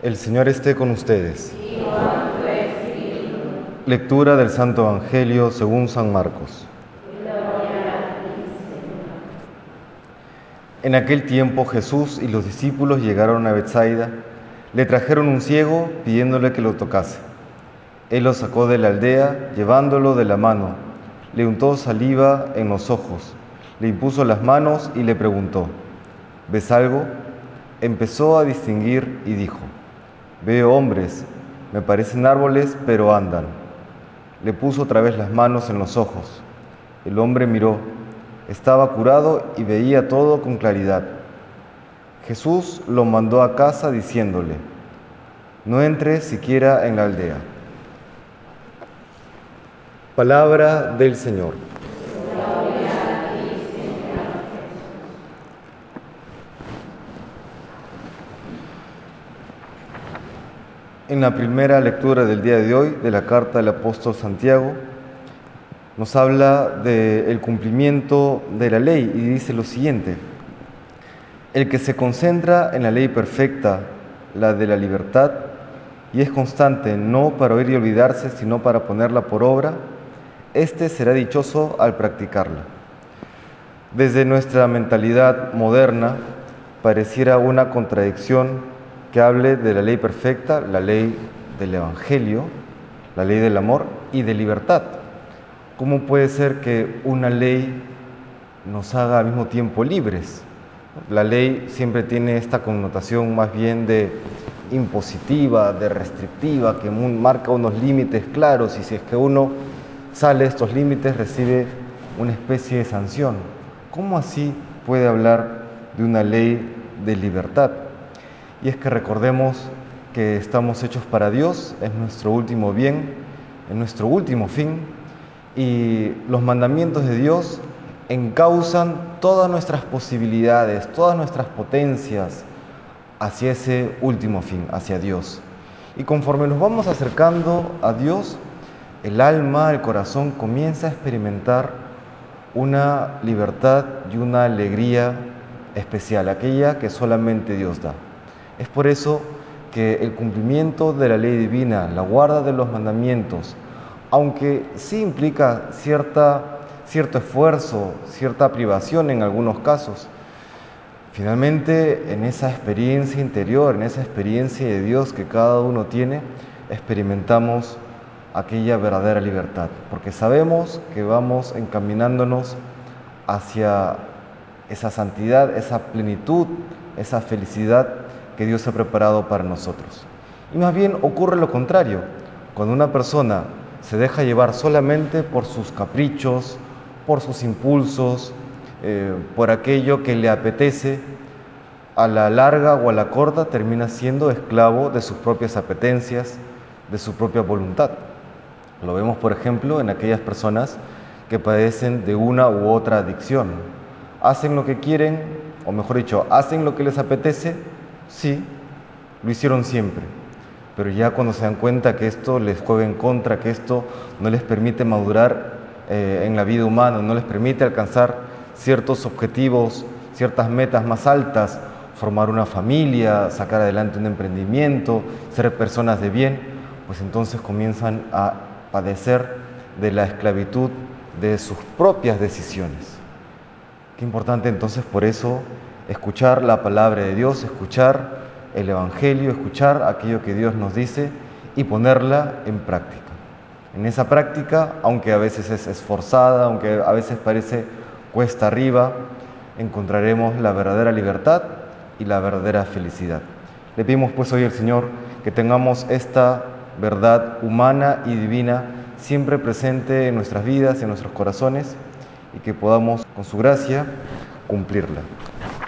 El Señor esté con ustedes. Lectura del Santo Evangelio según San Marcos. En aquel tiempo Jesús y los discípulos llegaron a Bethsaida, le trajeron un ciego pidiéndole que lo tocase. Él lo sacó de la aldea, llevándolo de la mano, le untó saliva en los ojos, le impuso las manos y le preguntó, ¿ves algo? Empezó a distinguir y dijo, Veo hombres, me parecen árboles, pero andan. Le puso otra vez las manos en los ojos. El hombre miró, estaba curado y veía todo con claridad. Jesús lo mandó a casa diciéndole, no entre siquiera en la aldea. Palabra del Señor. En la primera lectura del día de hoy de la carta del apóstol Santiago, nos habla del cumplimiento de la ley y dice lo siguiente, el que se concentra en la ley perfecta, la de la libertad, y es constante no para oír y olvidarse, sino para ponerla por obra, éste será dichoso al practicarla. Desde nuestra mentalidad moderna, pareciera una contradicción que hable de la ley perfecta, la ley del Evangelio, la ley del amor y de libertad. ¿Cómo puede ser que una ley nos haga al mismo tiempo libres? La ley siempre tiene esta connotación más bien de impositiva, de restrictiva, que marca unos límites claros y si es que uno sale de estos límites recibe una especie de sanción. ¿Cómo así puede hablar de una ley de libertad? Y es que recordemos que estamos hechos para Dios, es nuestro último bien, es nuestro último fin, y los mandamientos de Dios encausan todas nuestras posibilidades, todas nuestras potencias hacia ese último fin, hacia Dios. Y conforme nos vamos acercando a Dios, el alma, el corazón comienza a experimentar una libertad y una alegría especial, aquella que solamente Dios da. Es por eso que el cumplimiento de la ley divina, la guarda de los mandamientos, aunque sí implica cierta, cierto esfuerzo, cierta privación en algunos casos, finalmente en esa experiencia interior, en esa experiencia de Dios que cada uno tiene, experimentamos aquella verdadera libertad, porque sabemos que vamos encaminándonos hacia esa santidad, esa plenitud, esa felicidad que Dios ha preparado para nosotros. Y más bien ocurre lo contrario, cuando una persona se deja llevar solamente por sus caprichos, por sus impulsos, eh, por aquello que le apetece, a la larga o a la corta termina siendo esclavo de sus propias apetencias, de su propia voluntad. Lo vemos, por ejemplo, en aquellas personas que padecen de una u otra adicción. Hacen lo que quieren, o mejor dicho, hacen lo que les apetece, Sí, lo hicieron siempre, pero ya cuando se dan cuenta que esto les juega en contra, que esto no les permite madurar eh, en la vida humana, no les permite alcanzar ciertos objetivos, ciertas metas más altas, formar una familia, sacar adelante un emprendimiento, ser personas de bien, pues entonces comienzan a padecer de la esclavitud de sus propias decisiones. Qué importante entonces por eso escuchar la palabra de Dios, escuchar el Evangelio, escuchar aquello que Dios nos dice y ponerla en práctica. En esa práctica, aunque a veces es esforzada, aunque a veces parece cuesta arriba, encontraremos la verdadera libertad y la verdadera felicidad. Le pedimos pues hoy al Señor que tengamos esta verdad humana y divina siempre presente en nuestras vidas, en nuestros corazones y que podamos con su gracia cumplirla.